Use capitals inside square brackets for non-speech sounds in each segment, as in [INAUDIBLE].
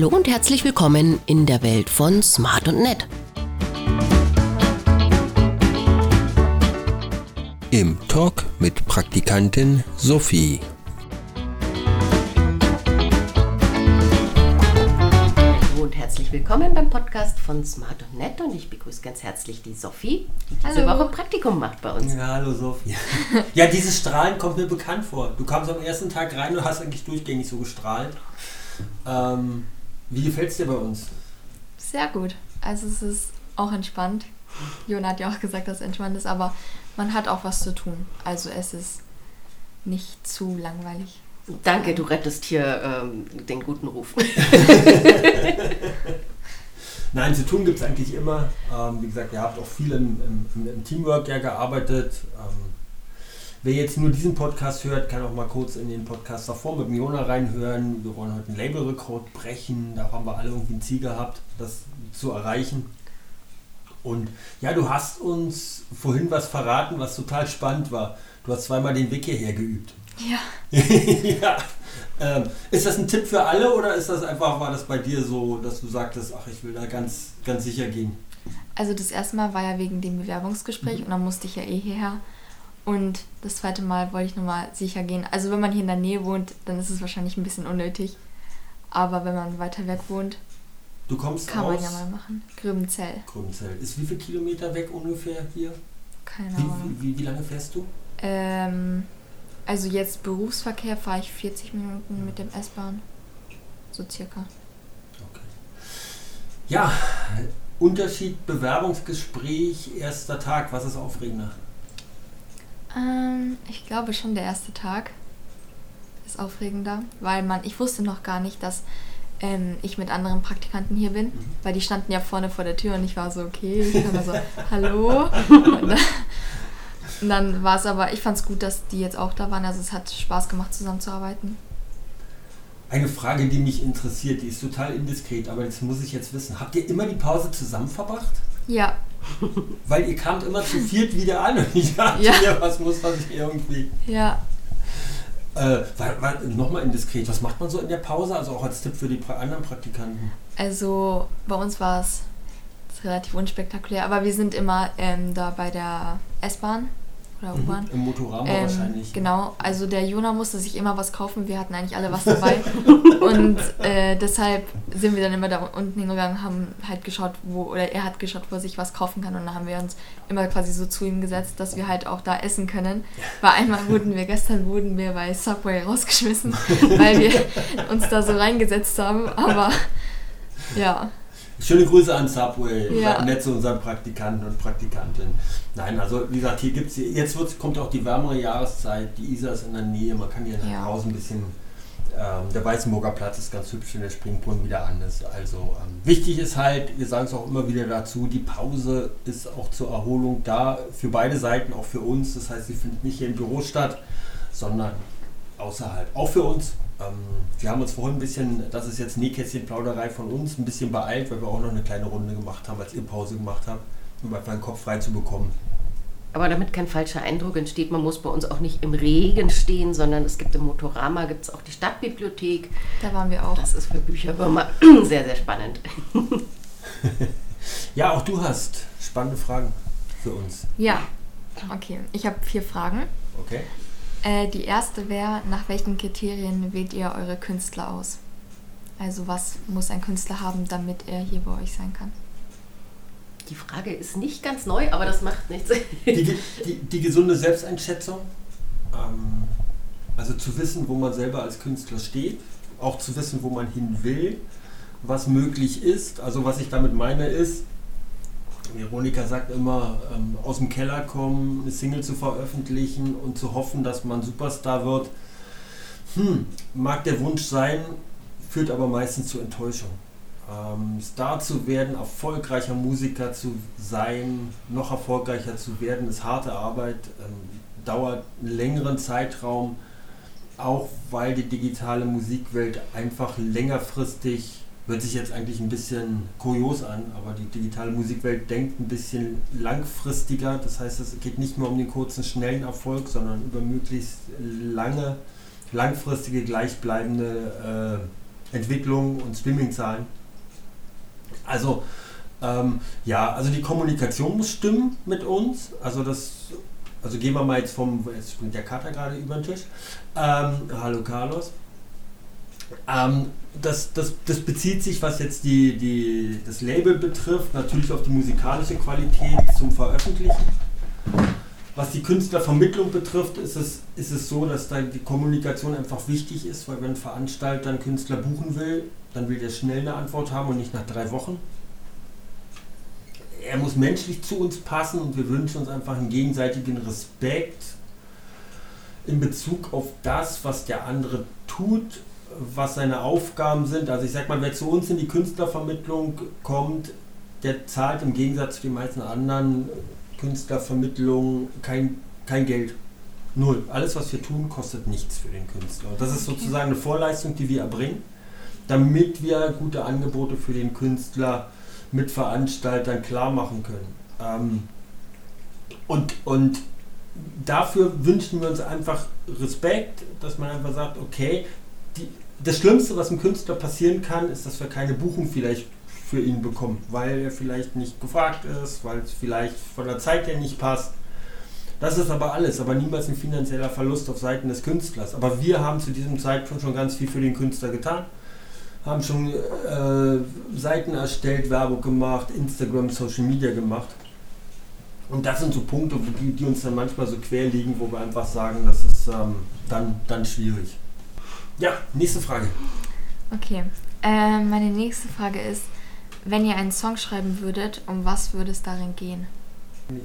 Hallo und herzlich willkommen in der Welt von Smart und Nett. Im Talk mit Praktikantin Sophie. Und herzlich willkommen beim Podcast von Smart und Nett und ich begrüße ganz herzlich die Sophie, die diese Hallo. Woche Praktikum macht bei uns. Ja, hallo Sophie. Ja, [LAUGHS] dieses Strahlen kommt mir bekannt vor. Du kamst am ersten Tag rein und hast eigentlich durchgängig so gestrahlt. Ähm, wie gefällt es dir bei uns? Sehr gut. Also es ist auch entspannt. Jona hat ja auch gesagt, dass es entspannt ist, aber man hat auch was zu tun. Also es ist nicht zu langweilig. Danke, du rettest hier ähm, den guten Ruf. [LAUGHS] Nein, zu tun gibt es eigentlich immer. Ähm, wie gesagt, ihr habt auch viel im, im, im Teamwork ja gearbeitet. Ähm, wer jetzt nur diesen Podcast hört, kann auch mal kurz in den Podcast davor mit dem Jona reinhören. Wir wollen heute einen Labelrekord brechen. Da haben wir alle irgendwie ein Ziel gehabt, das zu erreichen. Und ja, du hast uns vorhin was verraten, was total spannend war. Du hast zweimal den Weg hierher geübt. Ja. [LAUGHS] ja. Ähm, ist das ein Tipp für alle oder ist das einfach, war das bei dir so, dass du sagtest, ach, ich will da ganz, ganz sicher gehen? Also das erste Mal war ja wegen dem Bewerbungsgespräch und dann musste ich ja eh hierher. Und das zweite Mal wollte ich nochmal sicher gehen. Also wenn man hier in der Nähe wohnt, dann ist es wahrscheinlich ein bisschen unnötig. Aber wenn man weiter weg wohnt, Du kommst kann man ja mal machen. Gröbenzell. Grünzell. Ist wie viele Kilometer weg ungefähr hier? Keine Wie, Ahnung. wie, wie, wie lange fährst du? Ähm, also jetzt Berufsverkehr fahre ich 40 Minuten mit dem S-Bahn. So circa. Okay. Ja, Unterschied Bewerbungsgespräch, erster Tag, was ist aufregender? Ähm, ich glaube schon der erste Tag ist aufregender, weil man, ich wusste noch gar nicht, dass ähm, ich mit anderen Praktikanten hier bin, weil die standen ja vorne vor der Tür und ich war so, okay, ich war so, [LAUGHS] hallo. Und dann, und dann war es aber, ich fand es gut, dass die jetzt auch da waren, also es hat Spaß gemacht, zusammenzuarbeiten. Eine Frage, die mich interessiert, die ist total indiskret, aber das muss ich jetzt wissen. Habt ihr immer die Pause zusammen verbracht? Ja, Weil ihr kamt immer zu viert wieder an und ich dachte Ja. mir, was muss man sich irgendwie. ja, Äh, Nochmal indiskret, was macht man so in der Pause? Also auch als Tipp für die anderen Praktikanten. Also bei uns war es relativ unspektakulär, aber wir sind immer ähm, da bei der S-Bahn oder U-Bahn. Im Motorama Ähm, wahrscheinlich. genau, also der Jona musste sich immer was kaufen, wir hatten eigentlich alle was [LAUGHS] dabei. Und äh, deshalb sind wir dann immer da unten hingegangen, haben halt geschaut, wo, oder er hat geschaut, wo er sich was kaufen kann. Und dann haben wir uns immer quasi so zu ihm gesetzt, dass wir halt auch da essen können. [LAUGHS] Weil einmal wurden wir, gestern wurden wir bei Subway rausgeschmissen, weil wir [LAUGHS] uns da so reingesetzt haben, aber ja, Schöne Grüße an Subway, Ja. nett zu unseren Praktikanten und Praktikantinnen. Nein, also wie gesagt, hier gibt's jetzt wird's, kommt auch die wärmere Jahreszeit, die Isar ist in der Nähe, man kann hier nach. Hause ein bisschen, ähm, der Weißenburger Platz ist ganz hübsch, wenn der Springbrunnen wieder an ist. Also ähm, wichtig ist halt, wir sagen es auch immer wieder dazu, die Pause ist auch zur Erholung da, für beide Seiten, auch für uns. Das heißt, sie findet nicht hier im Büro statt, sondern außerhalb. Auch für uns. Ähm, wir haben uns vorhin ein bisschen, das ist jetzt Nähkästchenplauderei von uns, ein bisschen beeilt, weil wir auch noch eine kleine Runde gemacht haben, als ihr Pause gemacht habt, um einfach den Kopf frei zu bekommen. Aber damit kein falscher Eindruck entsteht, man muss bei uns auch nicht im Regen stehen, sondern es gibt im Motorama gibt's auch die Stadtbibliothek. da waren wir auch. Das ist für Bücherwürmer [CLEARS THROAT] sehr, sehr spannend. [LAUGHS] Ja, auch du hast spannende Fragen für uns. Ja, okay, ich habe vier Fragen. Okay? Äh, die erste wäre, nach welchen Kriterien wählt ihr eure Künstler aus? Also was muss ein Künstler haben, damit er hier bei euch sein kann? Die Frage ist nicht ganz neu, aber das macht nichts. Die, die, die gesunde Selbsteinschätzung, ähm, also zu wissen, wo man selber als Künstler steht, auch zu wissen, wo man hin will, was möglich ist. Also was ich damit meine ist, Veronika sagt immer, ähm, aus dem Keller kommen, eine Single zu veröffentlichen und zu hoffen, dass man Superstar wird. Hm, mag der Wunsch sein, führt aber meistens zu Enttäuschung. Ähm, Star zu werden, erfolgreicher Musiker zu sein, noch erfolgreicher zu werden, ist harte Arbeit, ähm, dauert einen längeren Zeitraum, auch weil die digitale Musikwelt einfach längerfristig, hört sich jetzt eigentlich ein bisschen kurios an, aber die digitale Musikwelt denkt ein bisschen langfristiger. Das heißt, es geht nicht nur um den kurzen, schnellen Erfolg, sondern über möglichst lange, langfristige, gleichbleibende Entwicklung und Streaming-Zahlen. Also ähm, ja, also die Kommunikation muss stimmen mit uns. Also das, also gehen wir mal jetzt vom, jetzt springt der Kater gerade über den Tisch. Ähm, hallo Carlos. Ähm, das, das, das bezieht sich, was jetzt die, die, das Label betrifft, natürlich auf die musikalische Qualität zum Veröffentlichen. Was die Künstlervermittlung betrifft, ist es, ist es so, dass da die Kommunikation einfach wichtig ist, weil wenn ein Veranstalter einen Künstler buchen will, dann will der schnell eine Antwort haben und nicht nach drei Wochen er muss menschlich zu uns passen und wir wünschen uns einfach einen gegenseitigen Respekt in Bezug auf das, was der andere tut, was seine Aufgaben sind. Also ich sag mal, wer zu uns in die Künstlervermittlung kommt, der zahlt im Gegensatz zu den meisten anderen Künstlervermittlungen kein, kein Geld. Null. Alles, was wir tun, kostet nichts für den Künstler. Und das ist sozusagen eine Vorleistung, die wir erbringen, damit wir gute Angebote für den Künstler mit Veranstaltern klar machen können. Ähm, und, und dafür wünschen wir uns einfach Respekt, dass man einfach sagt, okay, die, das Schlimmste, was einem Künstler passieren kann, ist, dass wir keine Buchung vielleicht für ihn bekommen, weil er vielleicht nicht gefragt ist, weil es vielleicht von der Zeit her nicht passt. Das ist aber alles, aber niemals ein finanzieller Verlust auf Seiten des Künstlers. Aber wir haben zu diesem Zeitpunkt schon ganz viel für den Künstler getan haben schon äh, Seiten erstellt, Werbung gemacht, Instagram, Social Media gemacht. Und das sind so Punkte, die, die uns dann manchmal so quer liegen, wo wir einfach sagen, das ist ähm, dann, dann schwierig. Ja, nächste Frage. Okay, äh, meine nächste Frage ist, wenn ihr einen Song schreiben würdet, um was würde es darin gehen?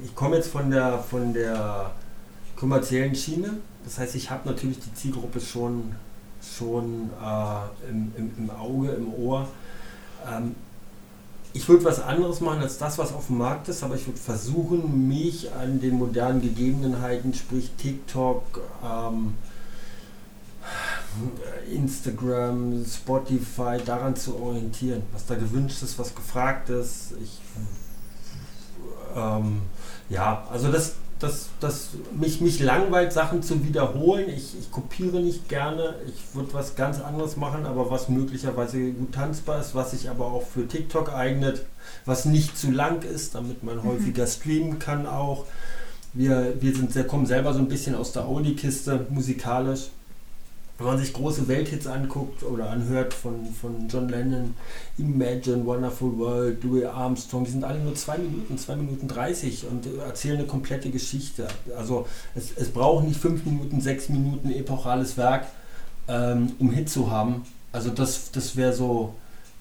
Ich komme jetzt von der, von der kommerziellen Schiene. Das heißt, ich habe natürlich die Zielgruppe schon schon äh, im, im, im, Auge, im Ohr. Ähm, ich würde was anderes machen als das, was auf dem Markt ist, aber ich würde versuchen, mich an den modernen Gegebenheiten, sprich TikTok, ähm, Instagram, Spotify, daran zu orientieren, was da gewünscht ist, was gefragt ist. Ich, ähm, ja, also das, dass, dass mich, mich langweilt, Sachen zu wiederholen. Ich, ich kopiere nicht gerne. Ich würde was ganz anderes machen, aber was möglicherweise gut tanzbar ist, was sich aber auch für TikTok eignet, was nicht zu lang ist, damit man mhm. häufiger streamen kann auch. Wir, wir sind kommen selber so ein bisschen aus der Audi-Kiste musikalisch wenn man sich große Welthits anguckt oder anhört von, von John Lennon, Imagine, Wonderful World, Louis Armstrong, die sind alle nur zwei Minuten, zwei Minuten 30 und erzählen eine komplette Geschichte. Also es, es braucht nicht fünf Minuten, sechs Minuten epochales Werk, ähm, um Hit zu haben. Also das, das wäre so,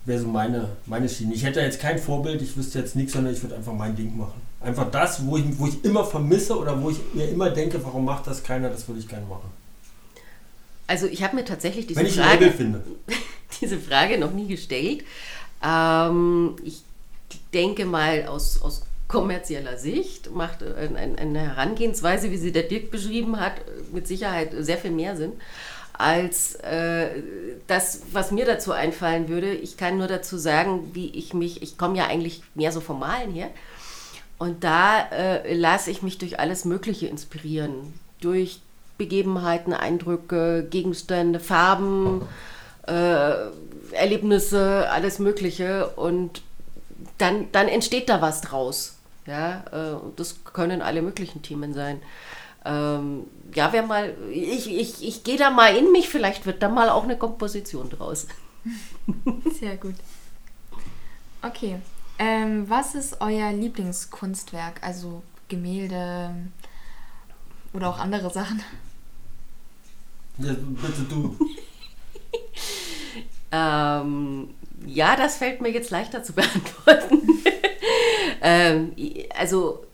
wär so meine, meine Schiene. Ich hätte jetzt kein Vorbild, ich wüsste jetzt nichts, sondern ich würde einfach mein Ding machen. Einfach das, wo ich, wo ich immer vermisse oder wo ich mir immer denke, warum macht das keiner, das würde ich gerne machen. Also ich habe mir tatsächlich diese Frage, [LAUGHS] diese Frage noch nie gestellt. Ähm, ich denke mal aus, aus kommerzieller Sicht macht eine Herangehensweise, wie sie der Dirk beschrieben hat, mit Sicherheit sehr viel mehr Sinn als äh, das, was mir dazu einfallen würde. Ich kann nur dazu sagen, wie ich mich, ich komme ja eigentlich mehr so vom Malen her. Und da äh, lasse ich mich durch alles Mögliche inspirieren. Durch Begebenheiten, Eindrücke, Gegenstände, Farben, äh, Erlebnisse, alles Mögliche. Und dann, dann entsteht da was draus. Ja, äh, das können alle möglichen Themen sein. Ähm, ja, wer mal, ich, ich, ich gehe da mal in mich, vielleicht wird da mal auch eine Komposition draus. [LAUGHS] Sehr gut. Okay. Ähm, was ist euer Lieblingskunstwerk? Also Gemälde oder auch andere Sachen? Ja, bitte du. [LAUGHS] ähm, ja, das fällt mir jetzt leichter zu [LAUGHS] beantworten. ähm, also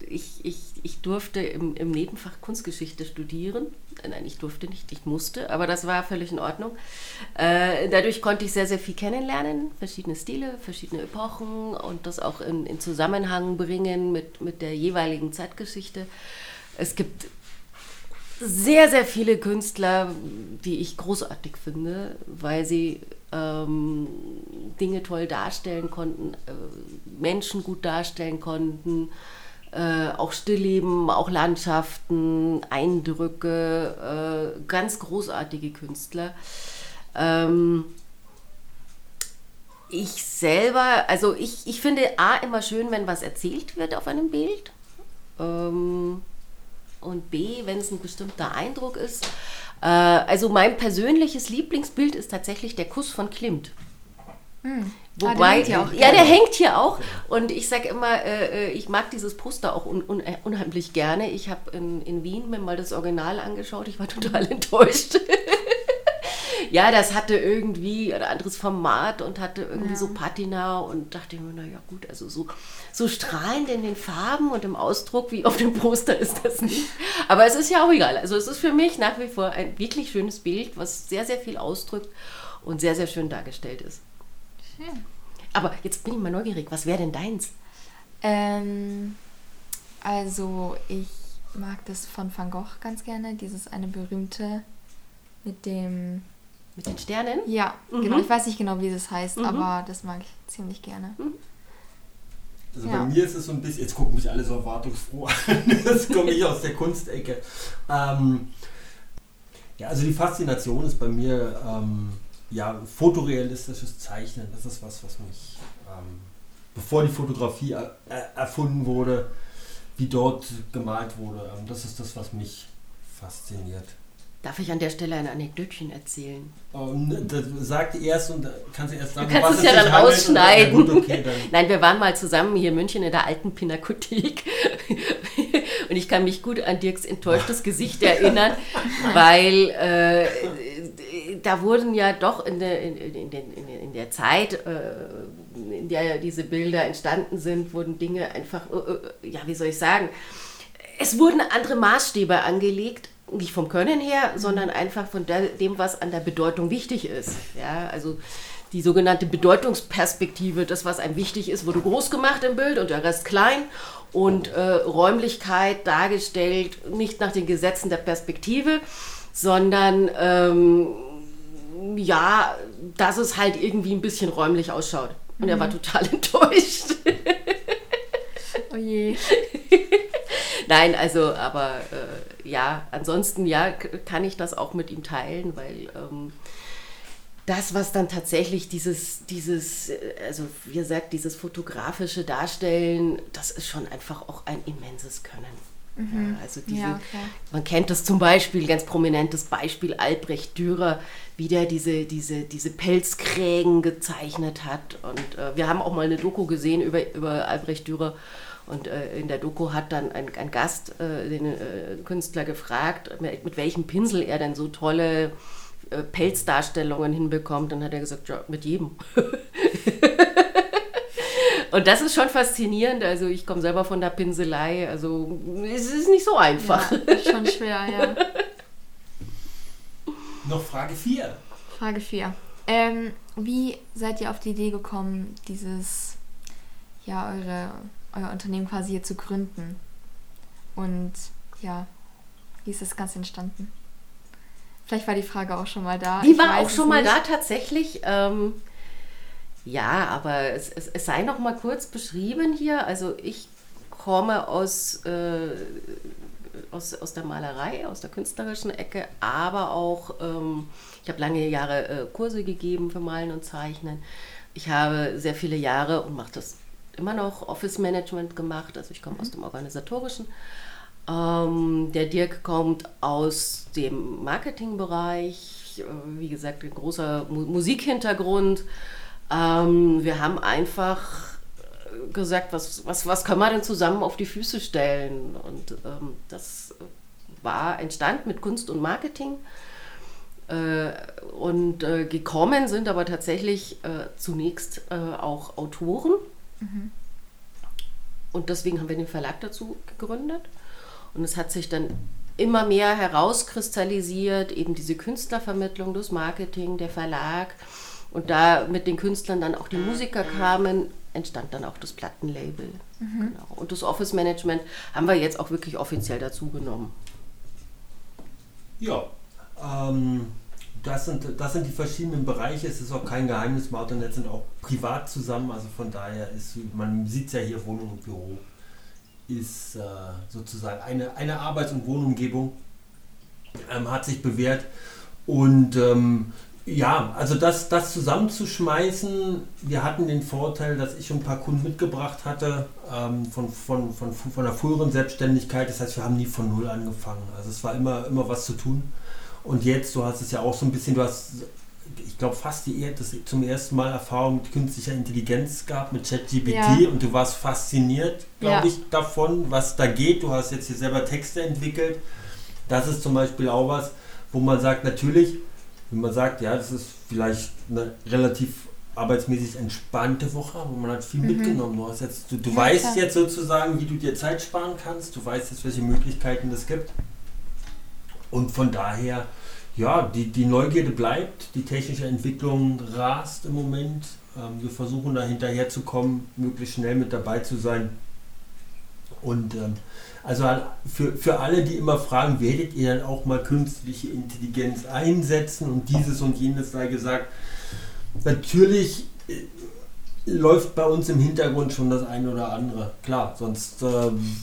ich, ich, ich durfte im, im Nebenfach Kunstgeschichte studieren. Nein, ich durfte nicht, ich musste, aber das war völlig in Ordnung. Äh, dadurch konnte ich sehr, sehr viel kennenlernen, verschiedene Stile, verschiedene Epochen und das auch in, in Zusammenhang bringen mit, mit der jeweiligen Zeitgeschichte. Es gibt sehr, sehr viele Künstler, die ich großartig finde, weil sie ähm, Dinge toll darstellen konnten, äh, Menschen gut darstellen konnten, äh, auch Stillleben, auch Landschaften, Eindrücke, äh, ganz großartige Künstler. Ähm, Ich selber, also ich, ich finde A immer schön, wenn was erzählt wird auf einem Bild. Ähm, und B, wenn es ein bestimmter Eindruck ist. Äh, also mein persönliches Lieblingsbild ist tatsächlich der Kuss von Klimt. Hm. Wobei, Ah, der hängt hier auch. ja, der hängt hier auch. Und ich sage immer, äh, äh, ich mag dieses Poster auch un, un, unheimlich gerne. Ich habe in, in Wien mir mal das Original angeschaut. Ich war total [LAUGHS] enttäuscht. Ja, das hatte irgendwie ein anderes Format und hatte irgendwie Ja. so Patina und dachte mir, naja gut, also so, so strahlend in den Farben und im Ausdruck wie auf dem Poster ist das nicht. Aber es ist ja auch egal. Also es ist für mich nach wie vor ein wirklich schönes Bild, was sehr, sehr viel ausdrückt und sehr, sehr schön dargestellt ist. Schön. Aber jetzt bin ich mal neugierig, was wäre denn deins? Ähm, also ich mag das von Van Gogh ganz gerne, dieses eine berühmte mit dem, Mit den Sternen? ja, Mhm. genau, ich weiß nicht genau, wie das heißt, Mhm. aber das mag ich ziemlich gerne. Also Ja. bei mir ist es so ein bisschen, jetzt gucken mich alle so erwartungsfroh [LAUGHS] an, das komme ich aus der Kunstecke. Ähm, ja, also die Faszination ist bei mir ähm, ja, fotorealistisches Zeichnen. Das ist was, was mich, ähm, bevor die Fotografie er, er, erfunden wurde, wie dort gemalt wurde, ähm, das ist das, was mich fasziniert. Darf ich an der Stelle ein Anekdötchen erzählen? Ähm, das sagt erst und kannst du erst sagen, Du kannst was es ja dann und- rausschneiden. Ja, gut, okay, dann. Nein, wir waren mal zusammen hier in München in der alten Pinakothek. [LAUGHS] Und ich kann mich gut an Dirks enttäuschtes [LAUGHS] Gesicht erinnern, weil äh, da wurden ja doch in der, in, in, der- in der Zeit, äh, in der diese Bilder entstanden sind, wurden Dinge einfach, äh, äh, ja, wie soll ich sagen, es wurden andere Maßstäbe angelegt, nicht vom Können her, sondern einfach von dem, was an der Bedeutung wichtig ist. Ja, also die sogenannte Bedeutungsperspektive, das, was einem wichtig ist, wurde groß gemacht im Bild und der Rest klein. Und äh, Räumlichkeit dargestellt, nicht nach den Gesetzen der Perspektive, sondern ähm, ja, dass es halt irgendwie ein bisschen räumlich ausschaut. Und er war total [LAUGHS] enttäuscht. Oh je. [LAUGHS] Nein, also, aber äh, ja, ansonsten ja, kann ich das auch mit ihm teilen, weil ähm, das, was dann tatsächlich dieses, dieses, äh, also wie gesagt, dieses fotografische Darstellen, das ist schon einfach auch ein immenses Können. Ja, also diese, Ja, klar. man kennt das zum Beispiel, ganz prominentes Beispiel Albrecht Dürer, wie der diese, diese, diese Pelzkrägen gezeichnet hat. Und äh, wir haben auch mal eine Doku gesehen über, über Albrecht Dürer. Und äh, in der Doku hat dann ein, ein Gast äh, den äh, Künstler gefragt, mit, mit welchem Pinsel er denn so tolle äh, Pelzdarstellungen hinbekommt. Dann hat er gesagt, ja, mit jedem. [LAUGHS] Und das ist schon faszinierend. Also ich komme selber von der Pinselei. Also es ist nicht so einfach. Ja, ist schon schwer, ja. [LAUGHS] Noch Frage 4. Frage 4. Ähm, wie seid ihr auf die Idee gekommen, dieses, ja, eure, euer Unternehmen quasi hier zu gründen? Und ja, wie ist das Ganze entstanden? Vielleicht war die Frage auch schon mal da. Die ich war auch schon mal da tatsächlich. Ähm, ja, aber es, es, es sei noch mal kurz beschrieben hier. Also ich komme aus, äh, aus, aus der Malerei, aus der künstlerischen Ecke, aber auch, ähm, ich habe lange Jahre äh, Kurse gegeben für Malen und Zeichnen. Ich habe sehr viele Jahre und mache das immer noch Office Management gemacht. Also ich komme aus dem organisatorischen. Ähm, der Dirk kommt aus dem Marketingbereich, äh, wie gesagt, ein großer Mu Musikhintergrund. Ähm, wir haben einfach äh, gesagt, was, was, was können wir denn zusammen auf die Füße stellen? Und ähm, das war entstand mit Kunst und Marketing. Äh, und äh, gekommen sind aber tatsächlich äh, zunächst äh, auch Autoren. Und deswegen haben wir den Verlag dazu gegründet. Und es hat sich dann immer mehr herauskristallisiert, eben diese Künstlervermittlung, das Marketing, der Verlag. Und da mit den Künstlern dann auch die Musiker kamen, entstand dann auch das Plattenlabel. Genau. Und das Office Management haben wir jetzt auch wirklich offiziell dazu genommen. Ja, ähm, das, sind, das sind die verschiedenen Bereiche. Es ist auch kein Geheimnis, Martin und Netz sind auch privat zusammen. Also von daher ist, man sieht es ja hier, Wohnung und Büro ist äh, sozusagen eine, eine Arbeits- und Wohnumgebung. Ähm, hat sich bewährt. Und ähm, Ja, also das, das zusammenzuschmeißen, wir hatten den Vorteil, dass ich ein paar Kunden mitgebracht hatte ähm, von, von, von, von der früheren Selbstständigkeit. Das heißt, wir haben nie von Null angefangen. Also es war immer, immer was zu tun. Und jetzt, du hast es ja auch so ein bisschen, du hast, ich glaube, fast die, das zum ersten Mal Erfahrung mit künstlicher Intelligenz gehabt, mit ChatGPT Ja. und du warst fasziniert, glaube Ja. ich, davon, was da geht. Du hast jetzt hier selber Texte entwickelt. Das ist zum Beispiel auch was, wo man sagt, natürlich, wenn man sagt, ja, das ist vielleicht eine relativ arbeitsmäßig entspannte Woche, aber man hat viel mitgenommen. Du, hast jetzt, du, du Ja, weißt klar. jetzt sozusagen, wie du dir Zeit sparen kannst, du weißt jetzt, welche Möglichkeiten es gibt. Und von daher, ja, die, die Neugierde bleibt, die technische Entwicklung rast im Moment. Ähm, wir versuchen da hinterherzukommen, möglichst schnell mit dabei zu sein. Und ähm, also an- für, für alle, die immer fragen, werdet ihr dann auch mal künstliche Intelligenz einsetzen und dieses und jenes sei gesagt, natürlich äh, läuft bei uns im Hintergrund schon das eine oder andere. Klar, sonst ähm,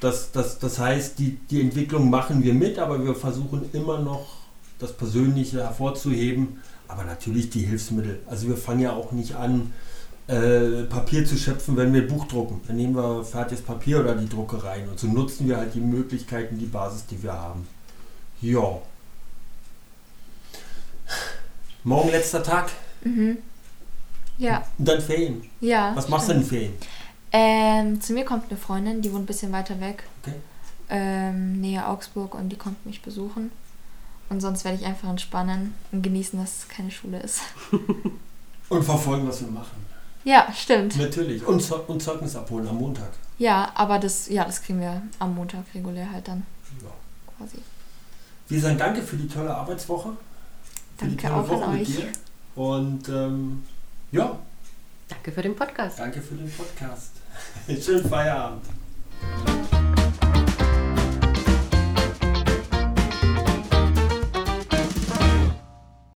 das, das, das heißt, die, die Entwicklung machen wir mit, aber wir versuchen immer noch das Persönliche hervorzuheben, aber natürlich die Hilfsmittel. Also wir fangen ja auch nicht an, äh, Papier zu schöpfen, wenn wir Buch drucken. Dann nehmen wir fertiges Papier oder die Druckereien und so nutzen wir halt die Möglichkeiten, die Basis, die wir haben. Ja. Morgen letzter Tag Mhm. Ja, und dann Ferien. ja. Was machst du stimmt. denn in Ferien? Ähm, zu mir kommt eine Freundin, die wohnt ein bisschen weiter weg. Okay. Ähm, nähe Augsburg und die kommt mich besuchen. Und sonst werde ich einfach entspannen und genießen, dass es keine Schule ist. [LAUGHS] Und verfolgen, was wir machen. Ja, stimmt. Natürlich. Und, Zeug- und Zeugnis abholen am Montag. Ja, aber das, ja, das kriegen wir am Montag regulär halt dann Ja. quasi. Wir sagen danke für die tolle Arbeitswoche. Für die Danke tolle auch Woche an mit euch. dir. Und ähm, ja, Danke für den Podcast. danke für den Podcast. [LAUGHS] Schönen Feierabend.